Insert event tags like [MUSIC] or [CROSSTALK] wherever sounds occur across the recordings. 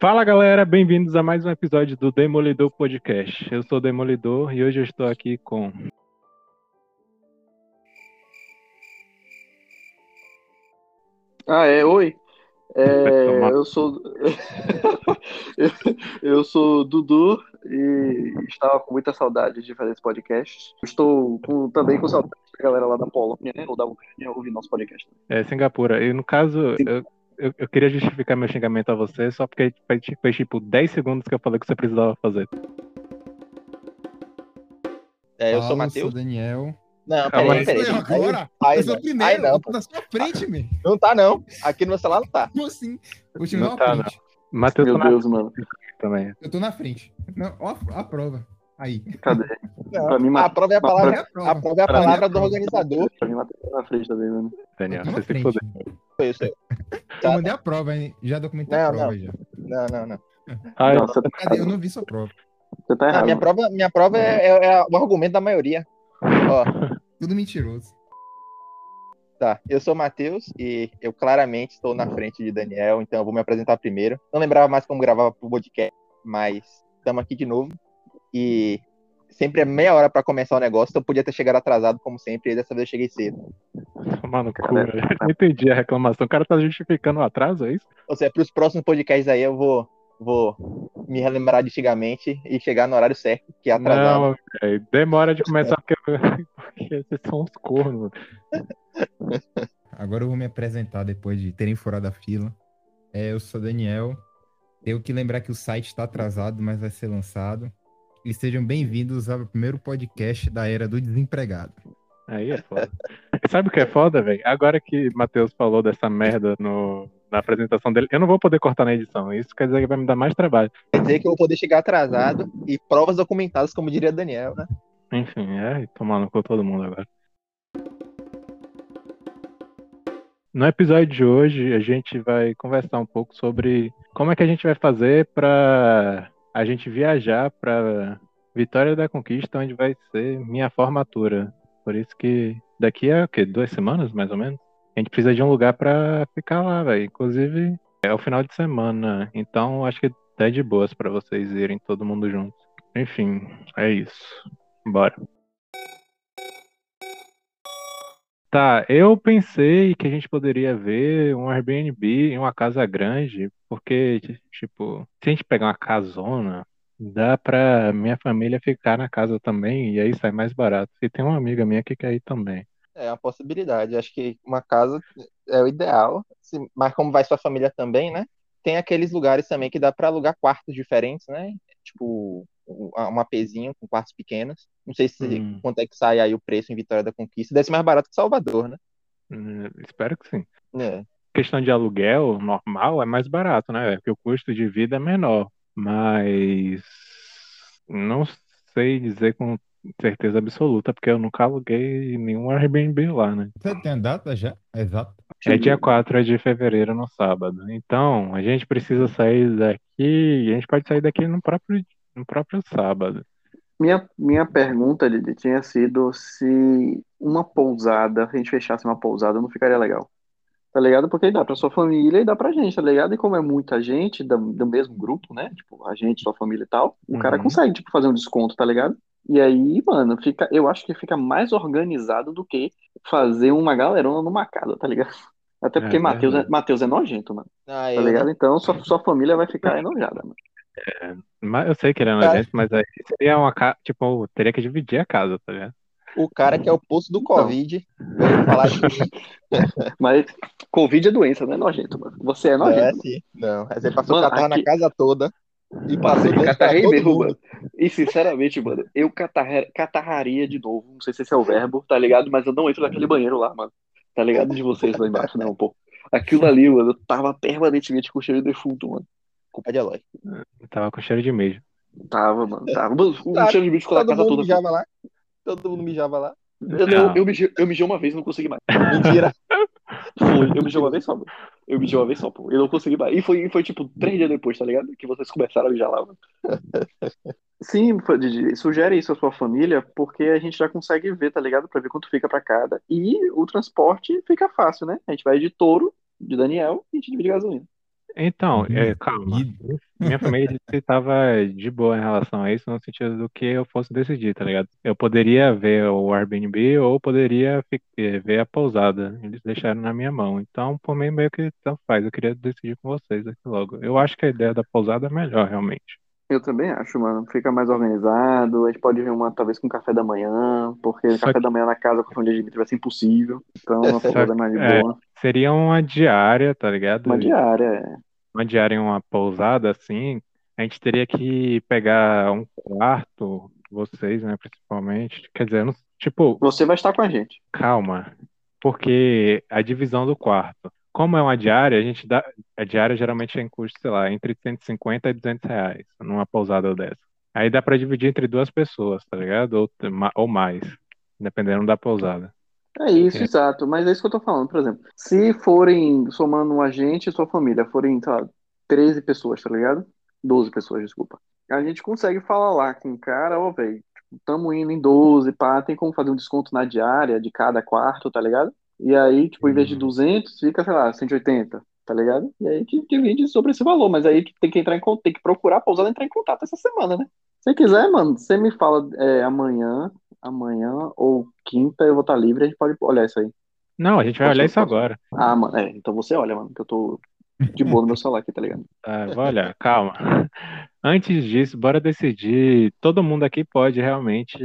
Fala galera, bem-vindos a mais um episódio do Demolidor Podcast. Eu sou o Demolidor e hoje eu estou aqui com. Ah, é, oi. É, eu sou [LAUGHS] eu, eu sou Dudu e estava com muita saudade de fazer esse podcast. Estou com- também com saudade da galera lá da Polônia, né, ou da Ucrânia, ouvir nosso podcast. É, Singapura. E no caso, eu, eu, eu queria justificar meu xingamento a você só porque foi, foi tipo 10 segundos que eu falei que você precisava fazer. É, eu sou o Matheus. sou Daniel. Não, Calma peraí, aí. peraí. Eu agora? Aí, eu sou o aí primeiro, não, eu pô. tô na sua frente, meu. Não tá, não. Aqui no meu celular não tá. Como assim? Vou te Não mandar tá, uma print. Matheus Meu tá na Deus, mano. frente também. Eu tô na frente. Não, ó, a prova. Aí. Cadê? Não, Pra mim, a prova é a Pra palavra, é a prova. a prova é a Pra mim é a palavra do organizador. Pra mim, Matheus tá na frente também, mano. Daniel, Eu tô você se fudeu. Foi isso aí. Eu mandei a prova, hein? Já documentei a Não, prova já. Não, não, não. Ah, Não, você tá Cadê? Eu não vi sua prova. Você tá Ah, errado. minha mano. prova, minha prova é, é- é o argumento da maioria. Ó, Tudo mentiroso. tá. Eu sou o Matheus e eu claramente estou na frente de Daniel, então eu vou me apresentar primeiro. Não lembrava mais como gravava pro podcast, mas estamos aqui de novo. E sempre é meia hora pra começar o negócio, então eu podia ter chegado atrasado, como sempre, e dessa vez eu cheguei cedo. tomar no cu, Cara, velho. [LAUGHS] Não entendi a reclamação. O cara tá justificando o atraso, é isso? Ou seja, para os próximos podcasts aí eu vou, vou me relembrar de antigamente e chegar no horário certo, que é atrasado. Não, velho. Demora de começar [LAUGHS] porque, [LAUGHS] porque vocês são uns cornos. Agora eu vou me apresentar depois de terem furado a fila. É, eu sou Daniel. Tenho que lembrar que o site está atrasado, mas vai ser lançado. E sejam bem-vindos ao primeiro podcast da era do desempregado. Aí é foda. Sabe o que é foda, velho? Agora que Matheus falou dessa merda no, na apresentação dele, eu não vou poder cortar na edição. Isso quer dizer que vai me dar mais trabalho. Quer dizer que eu vou poder chegar atrasado e provas documentadas, como diria Daniel, né? Enfim, é tomar no cu todo mundo agora. No episódio de hoje, a gente vai conversar um pouco sobre como é que a gente vai fazer para a gente viajar para Vitória da Conquista, onde vai ser minha formatura. Por isso que daqui a o quê? duas semanas, mais ou menos, a gente precisa de um lugar para ficar lá, velho. Inclusive, é o final de semana, então acho que tá de boas para vocês irem todo mundo junto. Enfim, é isso. Bora. Tá, eu pensei que a gente poderia ver um Airbnb em uma casa grande, porque, tipo, se a gente pegar uma casona, dá pra minha família ficar na casa também, e aí sai mais barato. E tem uma amiga minha que quer ir também. É uma possibilidade. Acho que uma casa é o ideal, mas como vai sua família também, né? Tem aqueles lugares também que dá para alugar quartos diferentes, né? Tipo, um APzinho com quartos pequenos. Não sei se Hum. quanto é que sai aí o preço em Vitória da Conquista. Deve ser mais barato que Salvador, né? Hum, Espero que sim. É. Questão de aluguel normal é mais barato, né? Porque o custo de vida é menor. Mas não sei dizer com certeza absoluta, porque eu nunca aluguei nenhum Airbnb lá, né? Você tem a data já? Exato. É dia 4 de fevereiro, no sábado. Então, a gente precisa sair daqui. e A gente pode sair daqui no próprio, no próprio sábado. Minha, minha pergunta, Didi, tinha sido se uma pousada, se a gente fechasse uma pousada, não ficaria legal. Tá ligado? Porque dá pra sua família e dá pra gente, tá ligado? E como é muita gente do, do mesmo grupo, né? Tipo, a gente, sua família e tal, o cara Uhum. consegue, tipo, fazer um desconto, tá ligado? E aí, mano, fica, eu acho que fica mais organizado do que fazer uma galerona numa casa, tá ligado? [LAUGHS] Até É, porque Matheus é. Matheus é nojento, mano. Ah, Tá eu, ligado? Então sua, sua família vai ficar [LAUGHS] enojada, mano. Mas eu sei que ele é Cara. nojento, mas aí seria uma casa. Tipo, teria que dividir a casa, tá ligado? O cara que é o poço do Covid veio falar de mim. [LAUGHS] Mas Covid é doença, não é nojento, mano. Você é Não, é nojento. assim. Não, aí você passou Mano, catarro aqui- na casa toda e passou Passei, catarrei todo mesmo, mundo. mano. E sinceramente, mano, eu catarre- catarraria de novo. Não sei se esse é o verbo, tá ligado? Mas eu não entro naquele banheiro lá, mano. Tá ligado de vocês lá embaixo, não, pô. Aquilo ali, mano, eu tava permanentemente com cheiro de defunto, mano. Culpa de Eloy. Eu tava com cheiro de mijo. Tava, mano, tava. Mano, o Tá, cheiro de bicho ficou na casa mundo toda. mijava lá. Todo mundo mijava lá. Eu, Não. eu, eu, mijei, eu mijei uma vez e não consegui mais. [LAUGHS] Mentira. Foi, eu mijei uma vez só, mano. Eu mijei uma vez só, pô. Eu não consegui mais. E foi, foi tipo três dias depois, tá ligado? Que vocês começaram a mijar lá, mano. Sim, Didi, sugere isso à sua família, porque a gente já consegue ver, tá ligado? Pra ver quanto fica pra cada. E o transporte fica fácil, né? A gente vai de touro, de Daniel, e a gente divide gasolina. Então, é, Hum, calma. Minha [LAUGHS] família estava de boa em relação a isso, no sentido do que eu fosse decidir, tá ligado? Eu poderia ver o Airbnb ou poderia eh, ver a pousada. Eles deixaram na minha mão. Então, por mim, meio que tanto faz. Eu queria decidir com vocês aqui logo. Eu acho que a ideia da pousada é melhor, realmente. Eu também acho, mano. Fica mais organizado. A gente pode ver uma, talvez, com café da manhã, porque Só café que- da manhã na casa com a família de Dimitri vai ser impossível. Então, a Só pousada é mais de é, boa. Seria uma diária, tá ligado? Uma diária, é. Uma diária em uma pousada assim, a gente teria que pegar um quarto, vocês, né, principalmente. Quer dizer, não- tipo, Você vai estar com a gente. calma, porque a divisão do quarto. Como é uma diária, a gente dá. A diária geralmente tem custo, sei lá, entre 150 e 200 reais numa pousada dessa. Aí dá pra dividir entre duas pessoas, tá ligado? Ou, ou mais, dependendo da pousada. É isso, É. exato. Mas é isso que eu tô falando. Por exemplo, se forem, somando a gente e sua família, forem, sei lá, 13 pessoas, tá ligado? 12 pessoas, desculpa. A gente consegue falar lá com o cara, ó, velho, tipo, tamo indo em 12, pá, tem como fazer um desconto na diária de cada quarto, tá ligado? E aí, tipo, em vez de Uhum. 200, fica, sei lá, 180, tá ligado? E aí que divide sobre esse valor, mas aí tem que entrar em contato, tem que procurar a pousada entrar em contato essa semana, né? Se quiser, mano, você me fala é, amanhã, amanhã ou quinta eu vou estar livre, a gente pode olhar isso aí. Não, a gente vai olhar isso agora. Ah, mano, é, então você olha, mano, que eu tô de boa no meu celular aqui, tá ligado? [LAUGHS] Tá, vou olhar, calma. Antes disso, bora decidir. Todo mundo aqui pode realmente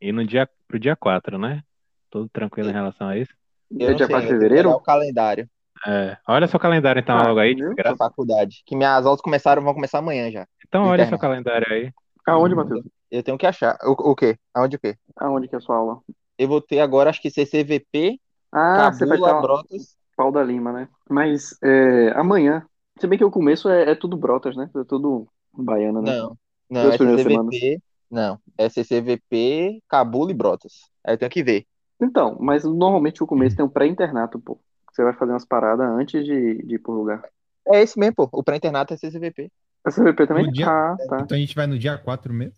ir no dia, pro dia 4, né? Tudo tranquilo em relação a isso? Eu É dia sei, 4 de fevereiro? o calendário É, olha seu calendário então Ah, logo aí, desgraça. faculdade. Que minhas aulas começaram, vão começar amanhã já. Então olha seu Internet. calendário aí. Aonde, Matheus? Eu tenho que achar. O, o quê? Aonde o quê? Aonde que é a sua aula? Eu vou ter agora, acho que CCVP, Ah, você vai Cabula, estar Brotas. pau da Lima, né? Mas é, amanhã, se bem que o começo é, é tudo Brotas, né? É tudo baiano, né? Não, não, é CCVP. Não, é CCVP, Cabula e Brotas. Aí eu tenho que ver. Então, mas normalmente o começo tem um pré-internato, pô. Você vai fazer umas paradas antes de, de ir pro lugar. É esse mesmo, pô. O pré-internato é CCVP. A CVP também? Dia- Ah, tá. Então a gente vai no dia 4 mesmo.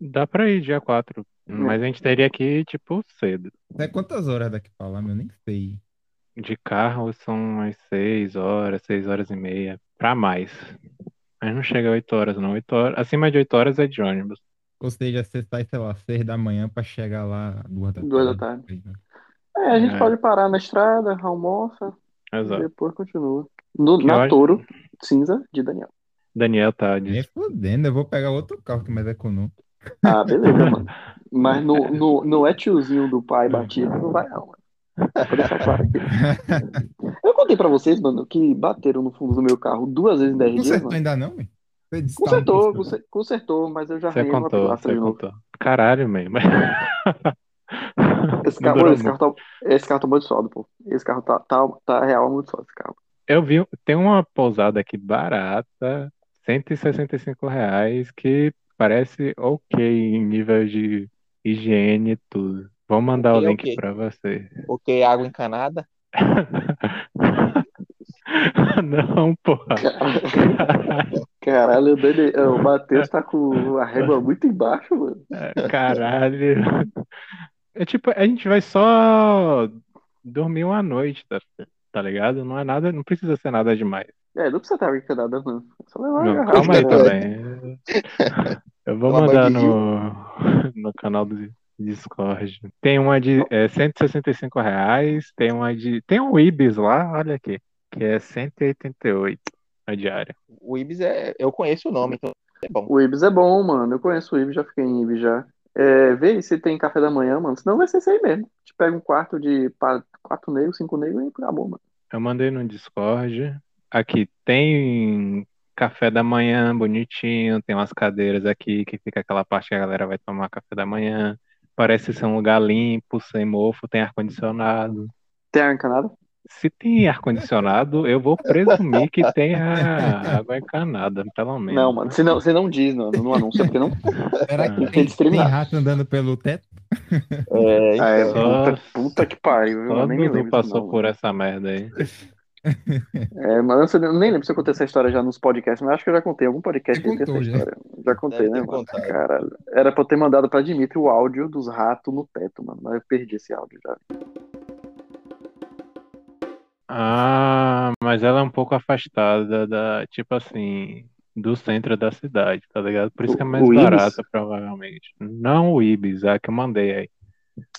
Dá pra ir dia 4. Mas a gente teria que ir, tipo, cedo. É quantas horas daqui pra lá, meu? Nem sei. De carro são umas 6 horas, 6 horas e meia. Pra mais. Mas não chega a 8 horas, não. 8 horas, acima de 8 horas é de ônibus. Ou seja, você sai, sei lá, 6 da manhã pra chegar lá duas da Duas da tarde. É, a gente É. pode parar na estrada, almoça, e Exato. depois continua. No, na horas? Toro Cinza de Daniel. Daniel tá Nem de... fodendo, eu vou pegar outro carro que é mais econômico. Ah, beleza, mano. [LAUGHS] Mas no, no, no é tiozinho do pai batido, não vai não, mano. Vou deixar claro aqui. [LAUGHS] Eu contei pra vocês, mano, que bateram no fundo do meu carro duas vezes em 10 dias, Consertou mano. ainda não, velho? Que Consertou, conser- consertou, mas eu já Você uma contou, pilastra você de novo. contou. Caralho, man. Mas... Esse [LAUGHS] Não carro, esse carro tá, esse carro tá muito sólido, pô. Esse carro tá, tá, tá real muito sólido, esse carro. Eu vi, tem uma pousada aqui barata, 165 reais, que parece ok em nível de higiene e tudo. Vou mandar o Ok, link ok. pra você. Porque água encanada. [LAUGHS] Não, porra. [LAUGHS] Caralho, Caralho, o, Dani, é, o Matheus tá com a régua muito embaixo, mano. Caralho. É tipo, a gente vai só dormir uma noite, tá, tá ligado? Não é nada, não precisa ser nada demais. É, não precisa estar encanada, não. É só levar a Não, garrafa. calma aí também. Eu vou mandar no, [LAUGHS] no canal do Discord. Tem uma de é, 165 reais, tem uma de. Tem um Ibis lá, olha aqui, que é 188 a diária. O Ibis é. Eu conheço o nome, então é bom. O Ibis é bom, mano. Eu conheço o Ibis, já fiquei em Ibis já. É, vê se tem café da manhã, mano. Senão vai ser isso aí mesmo. A gente pega um quarto de quatro negros, cinco negros e acabou, mano. Eu mandei no Discord. Aqui tem café da manhã bonitinho, tem umas cadeiras aqui que fica aquela parte que a galera vai tomar café da manhã. Parece ser um lugar limpo, sem mofo, tem ar-condicionado. Tem encanada? Se tem ar-condicionado, eu vou presumir que tenha água encanada, pelo menos. Não, mano. Você não, você não diz no, no anúncio, porque não. Será Ah. que Tem tem, tem rato andando pelo teto? É, Ah, é, então. Só- puta, puta que pariu, viu? Eu nem me lembro passou não, por mano. essa merda aí. É, mas eu nem lembro se eu contei essa história já nos podcasts, mas acho que eu já contei. Algum podcast essa contou, já. história. Já contei, Deve né, mano? Caralho. Era pra eu ter mandado pra Dimitri o áudio dos ratos no teto, mano. Mas eu perdi esse áudio já. Ah, mas ela é um pouco afastada da, tipo assim, do centro da cidade, tá ligado? Por isso que é mais O- o Ibis? barata, provavelmente. Não o Ibis, a que eu mandei aí.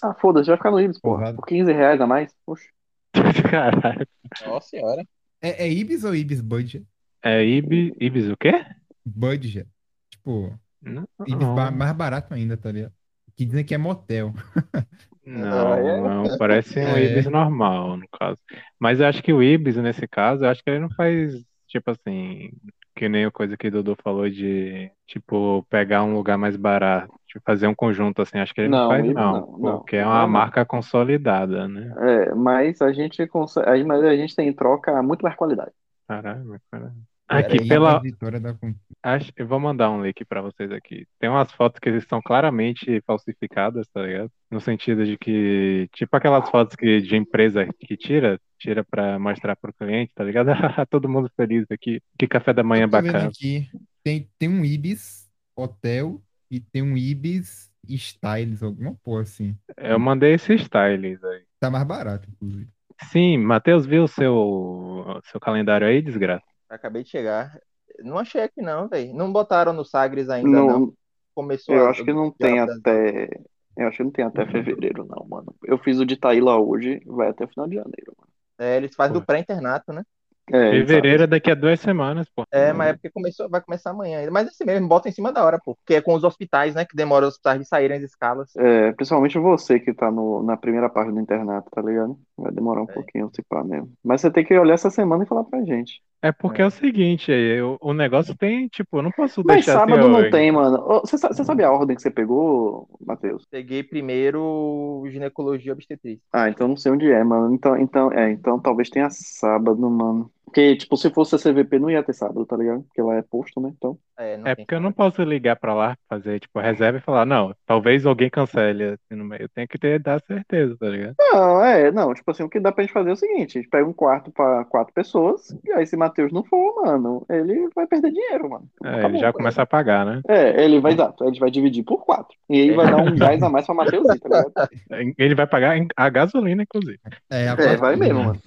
Ah, foda-se, vai ficar no Ibis, porra. Por 15 reais a mais. Poxa. [LAUGHS] Caralho. Nossa senhora. É, é Ibis ou Ibis Budget? É Ibis, Ibis o quê? Budget. Tipo, Não, Ibis ba- mais barato ainda, tá ligado? Que dizem que é motel. [LAUGHS] não, Ah, é? não, parece um [LAUGHS] É. Ibis normal, no caso. Mas eu acho que o Ibis, nesse caso, eu acho que ele não faz, tipo assim, que nem a coisa que o Dudu falou de, tipo, pegar um lugar mais barato, tipo, fazer um conjunto assim, acho que ele não, Não, faz não, não, não. porque é uma marca consolidada, né? É, mas a gente consegue. Mas a gente tem em troca muito mais qualidade. Caralho, caralho. Aqui, pela, da. Acho, eu vou mandar um link pra vocês aqui. Tem umas fotos que são claramente falsificadas, tá ligado? No sentido de que, tipo aquelas fotos que de empresa que tira, tira pra mostrar pro cliente, tá ligado? [LAUGHS] Todo mundo feliz aqui. Que café da manhã bacana. aqui, tem, tem um Ibis Hotel e tem um Ibis Styles, alguma porra assim. Eu mandei esse styles aí. Tá mais barato, inclusive. Sim, Matheus, viu o seu, seu calendário aí, desgraça? Acabei de chegar. Não achei aqui não, velho. Não botaram no Sagres ainda, não. Não, Começou eu a- acho que não tem até. Eu acho que não tem até fevereiro, não, mano. Eu fiz o de Taíla hoje, vai até o final de janeiro, mano. É, eles fazem Pô. do pré-internato, né? É, Fevereiro é daqui a duas semanas, pô. É, mas é porque começou, vai começar amanhã ainda. Mas assim mesmo, bota em cima da hora, pô. Porque é com os hospitais, né? Que demora os hospitais de saírem as escalas. É, principalmente você que tá no, na primeira parte do internato, tá ligado? Vai demorar um É. pouquinho se pá mesmo. Mas você tem que olhar essa semana e falar pra gente. É porque é, o seguinte, aí, o, o negócio tem, tipo, eu não posso Mas deixar assim, sábado não tem, mano. Você você sabe a ordem que você pegou, Matheus? Peguei primeiro ginecologia obstetrícia. Ah, então não sei onde é, mano. Então, então, é, então talvez tenha sábado, mano. Porque, tipo, se fosse a CVP, não ia ter sábado, tá ligado? Porque lá é posto, né? Então. É, não É porque eu não posso ligar pra lá, fazer, tipo, reserva e falar, não, talvez alguém cancele assim no meio. Eu tenho que ter, dar certeza, tá ligado? Não, é, não, tipo assim, o que dá pra gente fazer é o seguinte: a gente pega um quarto pra quatro pessoas, e aí se Matheus não for, mano, ele vai perder dinheiro, mano. É, ele Acabou. já começa a pagar, né? É, ele vai, exato, a gente vai dividir por quatro. E aí vai dar um gás a mais pra Matheus tá ligado? [LAUGHS] Ele vai pagar a gasolina, inclusive. É, a É, vai mesmo, mano.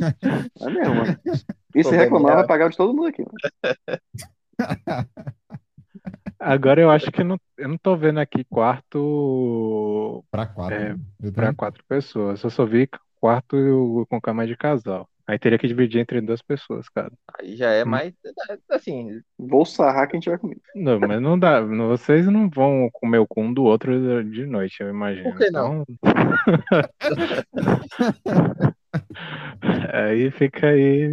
Vai mesmo, mano. [LAUGHS] E se reclamar, vai pagar o de todo mundo aqui. [LAUGHS] Agora eu acho que não, eu não tô vendo aqui quarto Pra quatro. É, né? Pra quatro pessoas. Eu só vi quarto com cama de casal. Aí teria que dividir entre duas pessoas, cara. Aí já é Hum. mais. Assim, Vou sarrar quem tiver comigo. Não, mas não dá. Vocês não vão comer o cu um do outro de noite, eu imagino. Por que não? Então- [LAUGHS] [LAUGHS] aí fica aí.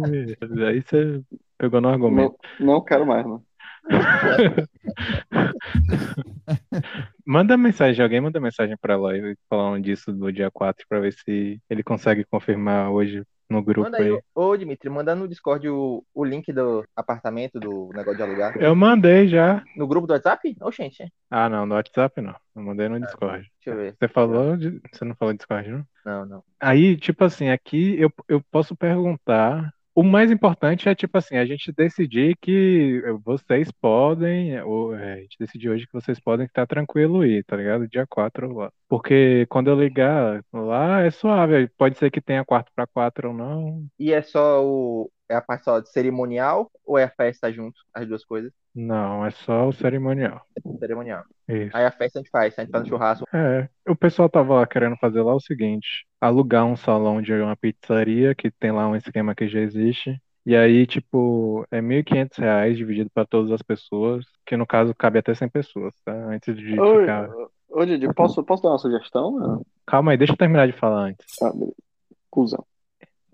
Aí você pegou no argumento. Não, não quero mais, mano. [LAUGHS] Manda mensagem, alguém manda mensagem pra lá e falando disso do dia 4 pra ver se ele consegue confirmar hoje no grupo manda aí, aí. ô, ô Dimitri, manda no Discord o, o link do apartamento, do negócio de alugar. Eu mandei já. No grupo do WhatsApp? Oxente, Ah, não, no WhatsApp não. Eu mandei no Discord. deixa eu ver. Você falou de... Você não falou Discord, não? Não, não. Aí, tipo assim, aqui eu, eu posso perguntar. O mais importante é, tipo assim, a gente decidir que vocês podem, ou, é, a gente decidiu hoje que vocês podem estar tranquilo aí, tá ligado? Dia 4 lá. Porque quando eu ligar lá é suave, pode ser que tenha quarto pra quatro ou não. E é só o. É a parte só de cerimonial ou é a festa junto? As duas coisas? Não, é só o cerimonial. Cerimonial. Isso. Aí a festa a gente faz, a gente faz no churrasco. É, o pessoal tava lá querendo fazer lá o seguinte, alugar um salão de uma pizzaria, que tem lá um esquema que já existe, e aí, tipo, é 1.500 reais dividido para todas as pessoas, que no caso cabe até 100 pessoas, tá? Antes de Ô, ficar... ô, Didi, posso, posso dar uma sugestão? Calma aí, deixa eu terminar de falar antes. Ah, beleza.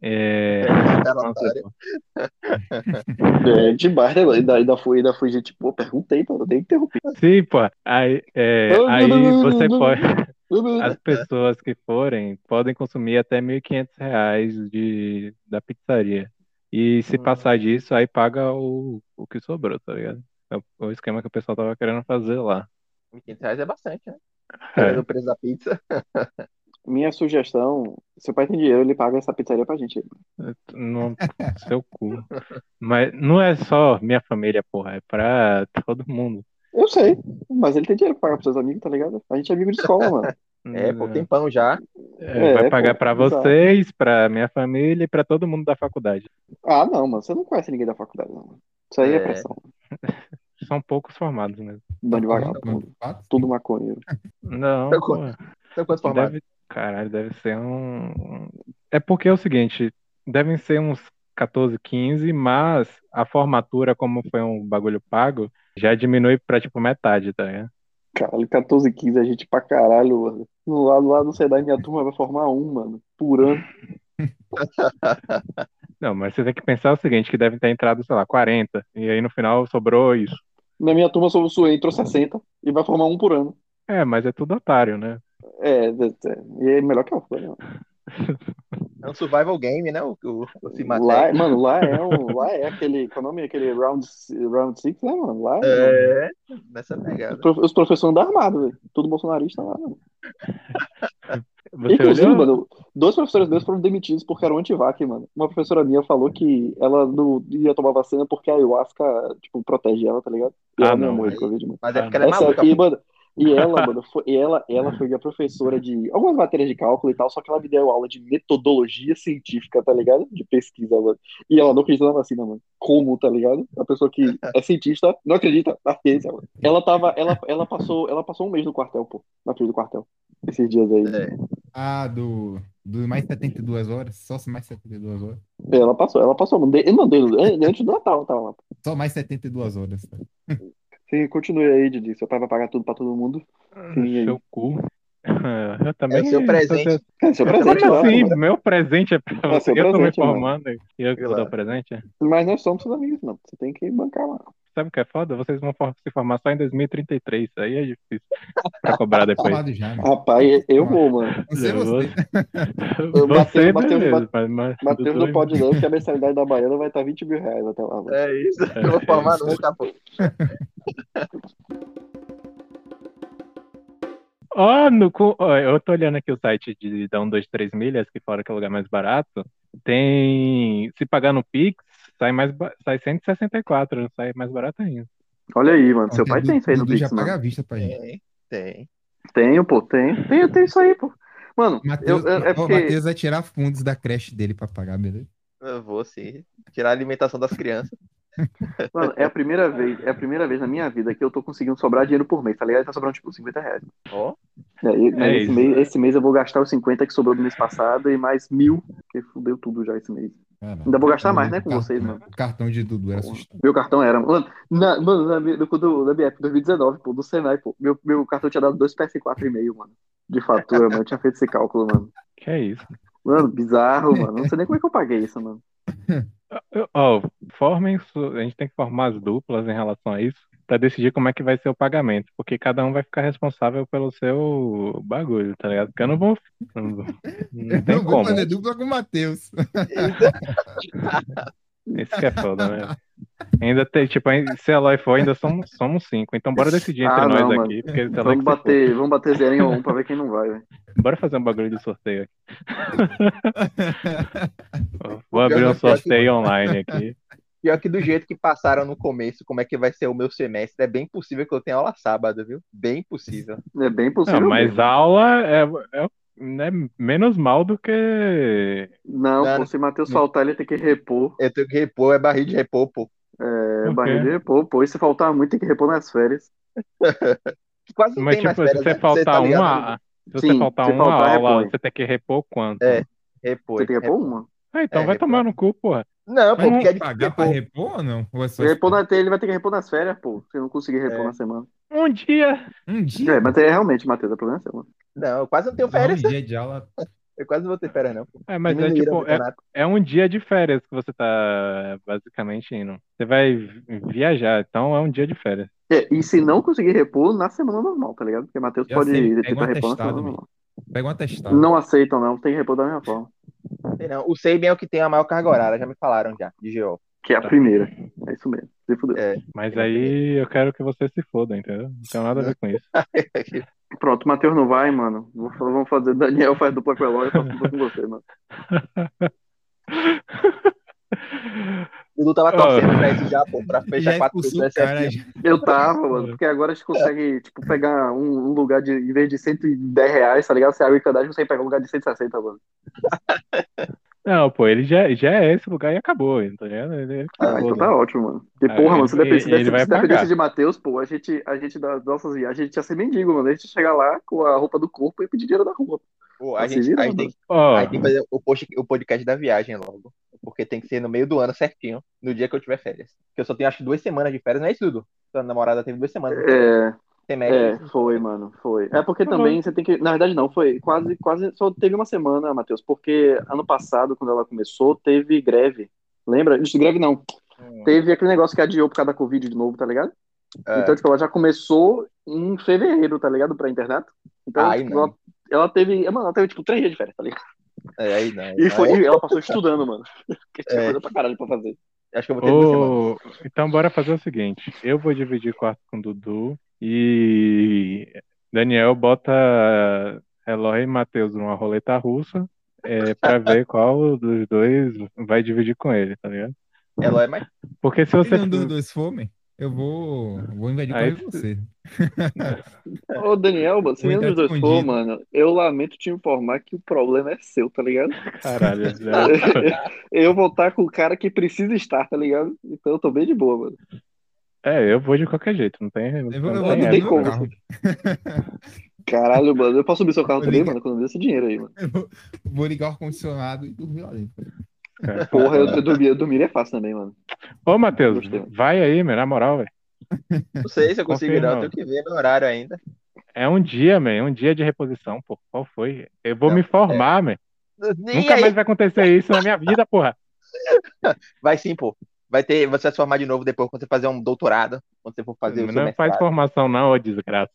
É... [LAUGHS] É, demais, né? Ainda, ainda fui, ainda fui, gente, pô, perguntei, eu dei interrompi. Sim, pô, aí, é, aí você pode... As pessoas que forem podem consumir até 1.500 reais de, da pizzaria. E se Hum. passar disso, aí paga o, o que sobrou, tá ligado? É o, o esquema que o pessoal tava querendo fazer lá. 1.500 reais é bastante, né? É. O preço da pizza. [LAUGHS] Minha sugestão, seu pai tem dinheiro, ele paga essa pizzaria pra gente. No seu cu. Mas não é só minha família, porra, é pra todo mundo. Eu sei, mas ele tem dinheiro pra pagar pros seus amigos, tá ligado? A gente é amigo de escola, mano. É, pô, tem pão já. É, É, vai pagar pô, pra vocês, pra minha família e pra todo mundo da faculdade. Ah, não, mano. Você não conhece ninguém da faculdade, não. mano. Isso aí é, É. pressão. [LAUGHS] São poucos formados mesmo. Bando de Mano, vagabundo. fato. Tudo maconheiro. Não, pô, Então, quantos formados? deve, caralho, deve ser um. É porque é o seguinte, devem ser uns 14, 15, mas a formatura, como foi um bagulho pago, já diminui pra tipo metade, tá ligado? Caralho, 14, 15 é gente pra caralho, mano. No lado lá do SEDAI, minha turma vai formar um, mano. Por ano. [LAUGHS] Não, mas você tem que pensar o seguinte, que devem ter entrado, sei lá, 40, e aí no final sobrou isso. Na minha turma, o entrou 60 e vai formar um por ano. É, mas é tudo otário, né? É, é, é. e é melhor que a folha. [LAUGHS] É um survival game, né? O, o, o. Lá, mano, lá é um, lá é aquele, qual é o nome? Aquele round, round six, né, mano? Lá é, É, nessa os, pegada. prof- os professores da armada, velho. Tudo bolsonarista lá, mano. [LAUGHS] Você Inclusive, olhou? mano, dois professores meus foram demitidos porque eram antivac, mano. Uma professora minha falou que ela não ia tomar vacina porque a ayahuasca, tipo, protege ela, tá ligado? E Ah, ela não não, de Covid, mano. Mas é porque ela é É sério, maluca. e, pô. mano, e [LAUGHS] ela, mano, foi, e ela, ela foi minha professora de algumas matérias de cálculo e tal, só que ela me deu aula de metodologia científica, tá ligado? De pesquisa, mano. E ela não acredita na vacina, mano. Como, tá ligado? A pessoa que é cientista não acredita na ciência, mano. Ela tava, ela, ela passou, ela passou um mês no quartel, pô, na frente do quartel. Esses dias aí. É. Ah, do, do mais 72 horas? Só mais 72 horas? Ela passou, ela passou, mano. De- Mano, desde- antes do Natal, ela tava lá. Só mais 72 horas. Sim, continue aí, Didi. Seu pai vai pagar tudo pra todo mundo. Sim, aí. Seu cu. Eu também. É o seu presente. É seu Como presente lá. assim? mano. Meu presente é pra É você. seu Eu tô me presente, mano. formando e eu que vou dar presente? é? Mas nós somos seus amigos, não. Você tem que bancar lá. Sabe o que é foda? Vocês vão se formar só em 2033. Aí é difícil pra cobrar depois. Formado já, meu. Rapaz, eu vou, mano. Você, Eu você. Eu [LAUGHS] Você, Mateus- Mateus- beleza, mas, mas não pode não, porque a mensalidade da Baiana vai estar 20 mil reais até lá, mano. É isso. Eu vou formar nunca, pô. [LAUGHS] Ó, no, ó, eu tô olhando aqui o site de da 1, 2, 3 milhas, que fora que é o lugar mais barato. Tem. Se pagar no Pix, sai mais ba- sai 164, sai mais barato ainda. Olha aí, mano. Seu pai tem isso aí no Dudu já Pix, paga mano. vista pra gente. Tem, tem. Tenho, pô, tem. Tem, tem isso aí, pô. Mano, Mateus, eu, é, é porque. Mateus vai tirar fundos da creche dele pra pagar, beleza? Eu vou sim. Tirar a alimentação das crianças. Mano, é a primeira vez, é a primeira vez na minha vida que eu tô conseguindo sobrar dinheiro por mês, tá ligado? Tá sobrando tipo 50 reais. Ó. É, e- mas É esse, mês, esse mês eu vou gastar os 50 que sobrou do mês passado e mais mil, que fudeu tudo já esse mês. Caralho. Ainda vou gastar mais, né, com cartão- vocês, mano. O cartão de Dudu era assustador. Meu cartão era. Mano, na, mano, na, minha- do, na minha época, 2019, pô, do Senai, pô. Meu, meu cartão tinha dado dois PS4 e meio, mano. De fatura, mano. Eu tinha feito esse cálculo, mano. Que é isso? Mano, bizarro, mano. Não sei nem como é que eu paguei isso, mano. [LAUGHS] Ó, formem, su- a gente tem que formar as duplas em relação a isso, pra decidir como é que vai ser o pagamento, porque cada um vai ficar responsável pelo seu bagulho, tá ligado? Porque eu não vou. Não, vou- não tem vou como. fazer dupla com o Matheus. [LAUGHS] Esse que é foda, né? Ainda tem, tipo, se a Eloy for, ainda somos, somos cinco. Então bora decidir entre Ah, nós não, aqui, porque Eloy Vamos se for. bater, vamos bater zero em um pra ver quem não vai, velho. Bora fazer um bagulho de sorteio aqui. [LAUGHS] Vou abrir um sorteio online aqui. Pior que do jeito que passaram no começo, como é que vai ser o meu semestre, é bem possível que eu tenha aula sábado, viu? Bem possível. É bem possível. Não, mas mesmo. a aula é, é, é menos mal do que. Não, Não, pô, se Matheus faltar, ele tem que repor. Eu tenho que repor, é barril de repor, pô. É, quê? de repor, pô. E se faltar muito, tem que repor nas férias. [LAUGHS] Quase não Mas, tem mais tipo, se férias, você né? faltar tá ligado? uma. Se você Sim, faltar se uma faltar, aula, repõe. você tem que repor quanto? É. Repor. Você tem que repor uma. Ah, então É, vai repor. tomar no cu, porra. Não, pô, não porque é Pagar pra repor. repor ou não? Ou é só Repor na, ele vai ter que repor nas férias, pô. Se não conseguir repor É. na semana. Um dia. Um dia? É, mas é realmente, Matheus, a problema é seu, mano. Não, eu quase não tenho Não, férias. um dia de aula. [LAUGHS] Eu quase não vou ter férias, não. É, mas é tipo, é, é um dia de férias que você tá basicamente indo. Você vai vi- viajar, então é um dia de férias. É, e se não conseguir repor, na semana normal, tá ligado? Porque Matheus pode sei, pega tentar um repor na semana normal. Pega um atestado. Não aceitam, não. Tem que repor da mesma forma. Sei não. O Sabian é o que tem a maior carga horária, já me falaram já, de GO. Que é a primeira. É isso mesmo. Se fudeu. É. Mas aí eu quero que você se foda, entendeu? Não tem nada a ver com isso. [LAUGHS] Pronto, o Matheus não vai, mano. Vamos fazer. Daniel faz dupla com o Eloy, eu faço dupla com você, mano. Dudu tava torcendo pra isso já, pô, pra fechar Já quatro cara. certinho. Eu tava, mano, porque agora a gente consegue, tipo, pegar um, um lugar de, em vez de 110 reais, tá ligado? Você abre o cadastro, você pega um lugar de 160, mano. Não, pô, ele já, já é esse lugar e acabou, tá ligado? Ele, ele Ah, acabou, então né? tá ótimo, mano. Porque, Ah, porra, mano, ele- se ele se dependesse de Matheus, pô, a gente, a gente das nossas viagens, a gente ia ser mendigo, mano. A gente ia chegar lá com a roupa do corpo e pedir dinheiro da rua. Pô, a Tá se gente, a gente tem, Ó, a gente tem que fazer o, post, o podcast da viagem logo. Porque tem que ser no meio do ano certinho, no dia que eu tiver férias. Porque eu só tenho acho que duas semanas de férias, não é isso, Dudu? Sua namorada teve duas semanas. É, Tem média. é, foi, mano, foi. É porque também você tem que. Na verdade, não, foi quase, quase. Só teve uma semana, Matheus, porque ano passado, quando ela começou, teve greve. Lembra? Isso, greve não. Hum, Teve aquele negócio que adiou por causa da Covid de novo, tá ligado? é. Então, tipo, ela já começou em fevereiro, tá ligado? Pra internato. Então, Ai, tipo, ela, ela teve. Mano, ela teve, tipo, três dias de férias, tá ligado? É, aí não. E, foi, Aí e ela passou estudando, mano. [LAUGHS] Porque tinha É. coisa pra caralho pra fazer. Acho que eu vou ter duas semanas. ô, então bora fazer o seguinte, eu vou dividir quarto com o Dudu e Daniel bota Eloy e Matheus numa roleta russa é, pra [LAUGHS] ver qual dos dois vai dividir com ele, tá ligado? Ela é mais. Porque se você... nenhum dos dois man, eu vou, vou invadir o Aí carro de você. [LAUGHS] Ô, Daniel, entrar dos dois for, mano, eu lamento te informar que o problema é seu, tá ligado? Caralho, [LAUGHS] já- eu vou estar com o cara que precisa estar, tá ligado? Então eu tô bem de boa, mano. É, eu vou de qualquer jeito, não tem, Eu vou, não eu vou tem não dormir tem como. carro. [LAUGHS] Caralho, mano, eu posso subir seu carro também, mano, quando eu esse dinheiro aí, mano. Eu vou, vou ligar o ar-condicionado e dormir lá dentro. Porra, eu, eu dormir, eu dormir é fácil também, mano. Ô, Matheus, Gostei. vai aí, meu, na moral, velho. Não sei se eu consigo ir, não. Tenho que ver meu horário ainda. É um dia, man, um dia de reposição, pô. Qual foi? Eu vou Não, me formar, man. E Nunca aí? mais vai acontecer isso na minha vida, porra. [LAUGHS] Vai sim, pô. Vai ter, você vai se formar de novo depois quando você fazer um doutorado, quando você for fazer o Não faz formação, não, ô desgraça.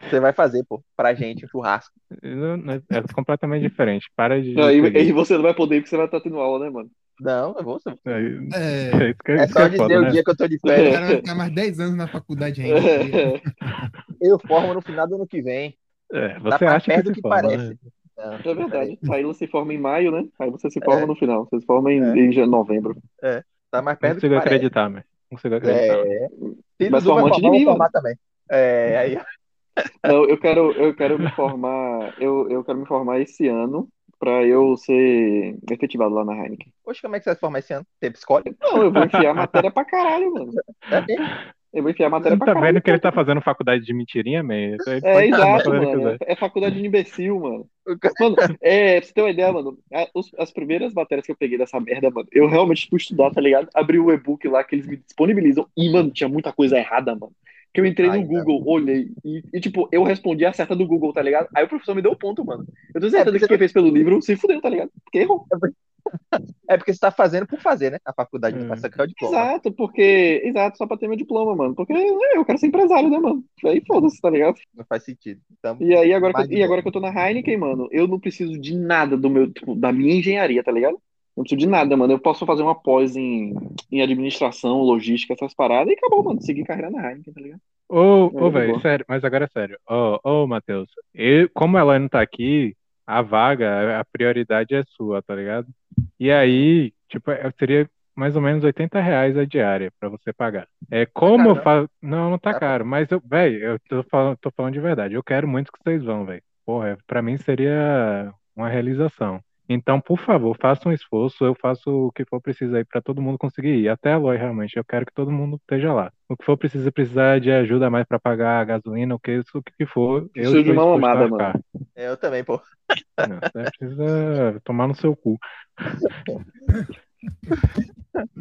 Você vai fazer, pô, pra gente, um churrasco. Não- não- É completamente diferente. Para de. Aí, seguir. aí você não vai poder ir porque você vai estar tendo aula, né, mano? Não, eu vou. É, É, é isso que, É que só é dizer foda, o né? dia que eu tô de o férias. cara vai ficar mais 10 anos na faculdade ainda. [LAUGHS] Eu formo no final do ano que vem. É, Tá você mais acha perto que do se que forma, parece. né? Não, É verdade. Aí você se forma em maio, né? Aí você se forma É. no final. Você se forma em, É. em novembro. Tá mais Não perto do que consigo parece. acreditar, man. Não consigo acreditar. É. Se Mas formante de formar, eu mim, formar também. É, aí, [LAUGHS] Não, eu quero, eu quero me formar. Eu, eu quero me formar esse ano pra eu ser efetivado lá na Heineken. Poxa, como é que você vai se formar esse ano? Tem psicólogo? Não, eu vou enfiar matéria pra caralho, mano. É? Eu vou enfiar matéria Você pra tá caralho. vendo que ele tá fazendo faculdade de mentirinha, man? Ele É, exato, mano. É, faculdade de imbecil, mano. Mano, é, pra você ter uma ideia, mano, as primeiras matérias que eu peguei dessa merda, mano, eu realmente fui estudar, tá ligado? Abri o e-book lá que eles me disponibilizam e, mano, tinha muita coisa errada, mano. Que eu entrei Ai, no Google, olhei e, e, tipo, eu respondi a certa do Google, tá ligado? Aí o professor me deu o ponto, mano. Eu tenho certeza que quem fez pelo livro se fudeu, tá ligado? Porque errou. É porque [LAUGHS] você tá fazendo por fazer, né? A faculdade, Hum. pra sacar o diploma. Exato, porque. Exato, só pra ter meu diploma, mano. Porque é, eu quero ser empresário, né, mano? Aí foda-se, tá ligado? Não faz sentido. Então, E aí, agora que, eu, e agora que eu tô na Heineken, mano, eu não preciso de nada do meu, tipo, da minha engenharia, tá ligado? Não preciso de nada, mano. Eu posso fazer uma pós em, em administração, logística, essas paradas, e acabou, mano. Seguir carreira na Heineken, tá ligado? Ô, ô, de velho, sério, mas agora é sério. Ô, ô, Matheus, eu, como ela não tá aqui, a vaga, a prioridade é sua, tá ligado? E aí, tipo, é- seria mais ou menos 80 reais a diária pra você pagar. É como eu caro, faço. Não, não tá Tá caro, mas eu, velho, eu tô falando, tô falando de verdade. Eu quero muito que vocês vão, velho. Porra, pra mim seria uma realização. Então, por favor, faça um esforço, eu faço o que for preciso aí pra todo mundo conseguir ir. Até a Loi, realmente, eu quero que todo mundo esteja lá. O que for preciso, precisar de ajuda mais pra pagar a gasolina, o que, isso, o que for, eu Preciso de uma mamada, arcar. É, eu também, pô. Não, você precisa tomar no seu cu. [LAUGHS]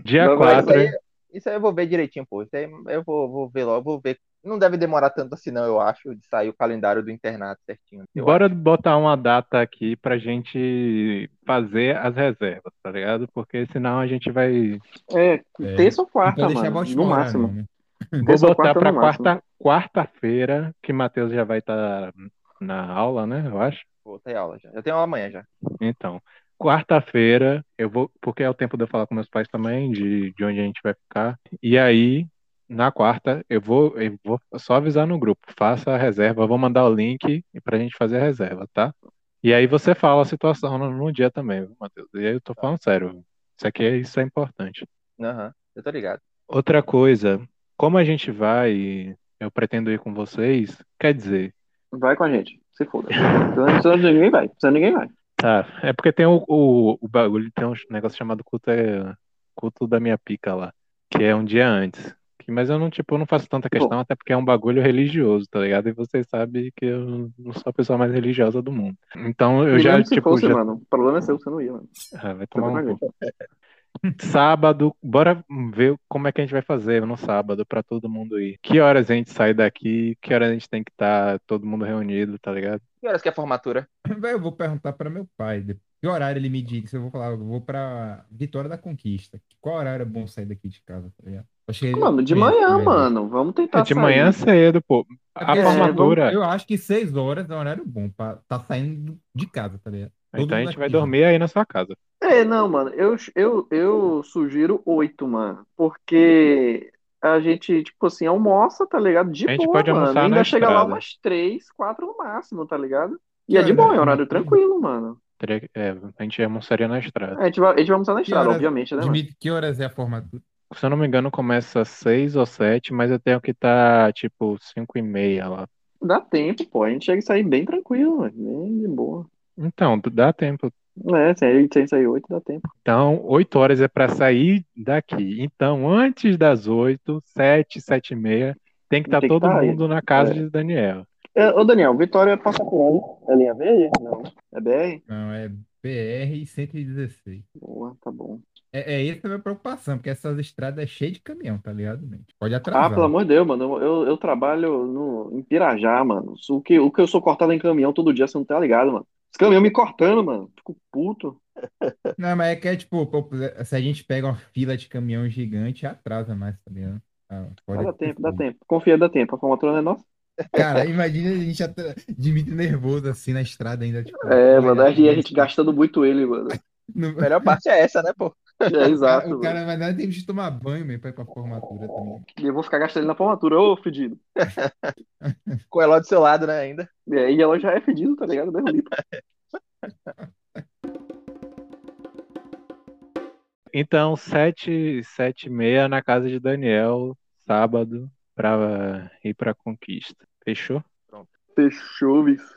Dia Mas vai- 4, Isso aí, isso aí eu vou ver direitinho, pô. Isso aí eu vou, vou ver logo, vou ver. Não deve demorar tanto assim, não, eu acho, de sair o calendário do internato certinho. bora acho. botar uma data aqui pra gente fazer as reservas, tá ligado? Porque senão a gente vai. É, É. terça ou quarta, deixar mano. bote No máximo. né? Vou botar máximo. quarta, quarta-feira, que Matheus já vai estar na aula, né? Eu acho. Vou ter aula já. Eu tenho aula amanhã já. Então, quarta-feira, eu vou, porque é o tempo de eu falar com meus pais também, de, de onde a gente vai ficar. E aí, na quarta, eu vou, eu vou só avisar no grupo, faça a reserva, vou mandar o link pra gente fazer a reserva, tá? E aí você fala a situação no, no dia também, Matheus? E aí eu tô falando sério, isso aqui é, isso é importante. Aham. Eu tô ligado. Outra coisa, como a gente vai, eu pretendo ir com vocês, quer dizer, Vai com a gente. Se foda. Senão ninguém vai. Senão ninguém vai. tá, é porque tem o, o, o bagulho, tem um negócio chamado culto, é, culto da minha pica lá, que é um dia antes. Mas eu não, tipo, eu não faço tanta questão, até porque é um bagulho religioso, tá ligado? E vocês sabem que eu não sou a pessoa mais religiosa do mundo. Então eu E já, tipo, fosse, já... mano. O problema é seu, você não ia, mano. Ah, vai tomar um cu. Sábado, bora ver como é que a gente vai fazer no sábado pra todo mundo ir. Que horas a gente sai daqui? Que horas a gente tem que estar todo mundo reunido, tá ligado? Que horas que é a formatura? Eu vou perguntar para meu pai. Que horário ele me diz? Eu vou falar, eu vou para Vitória da Conquista. Qual horário é bom sair daqui de casa, tá ligado? Ele Mano, de manhã, melhor. mano. Vamos tentar É de sair. manhã cedo, pô. É A assim, formatura. Eu acho que 6 horas é um horário bom pra tá saindo de casa, tá ligado? Todo Então a gente vai aqui, né? dormir aí na sua casa. É, não, mano. Eu, eu, eu sugiro oito, mano. Porque a gente, tipo assim, almoça, tá ligado? De A gente boa, pode mano. almoçar Ainda chega lá umas três, quatro no máximo, tá ligado? E é de horas boa, é é horário tranquilo, mano. É, a gente almoçaria na estrada. A gente vai, a gente vai almoçar na estrada, horas, obviamente, né, mano? Que horas é a formatura? Se eu não me engano, começa às seis ou sete, mas eu tenho que estar, tipo, cinco e meia lá. Dá tempo, pô. A gente chega e sair bem tranquilo, mano. Bem de boa. Então, dá tempo. É, sem, sem sair oito, dá tempo. Então, oito horas é pra sair daqui. Então, antes das oito, sete, sete e meia, tem que estar Tem que todo tá aí. mundo na casa É. de Daniel. É, ô, Daniel, Vitória passa por onde? É linha verde? Não. É BR? Não, é BR 116. Boa, tá bom. É, é essa a minha preocupação, porque essas estradas é cheia de caminhão, tá ligado, mente? Pode Ah, atrasar. pelo amor de Deus, mano. Eu, eu trabalho no, em Pirajá, mano. O que, o que eu sou cortado em caminhão todo dia, você não tá ligado, mano. Esse caminhão me cortando, mano. Fico puto. Não, mas é que é tipo, se a gente pega uma fila de caminhão gigante, atrasa mais, tá ligado? Ah, dá tempo, dá tempo. Confia, dá tempo. A formatura não é nossa. Cara, imagina a gente atra... Dimitri nervoso assim na estrada ainda, tipo. É, mano. A gente gastando muito ele, mano. [LAUGHS] Não- A melhor parte é essa, né, pô? É, [LAUGHS] O cara, exato, o cara vai dar tempo de tomar banho, mesmo, pra ir pra formatura também. E eu vou ficar gastando na formatura, ô fedido. [LAUGHS] Com o Eló do seu lado, né, ainda. É, e ela já é fedido, tá ligado? Mesmo. [LAUGHS] Então, sete, sete e meia na casa de Daniel, sábado, pra ir pra conquista. Fechou? Fechou, bicho.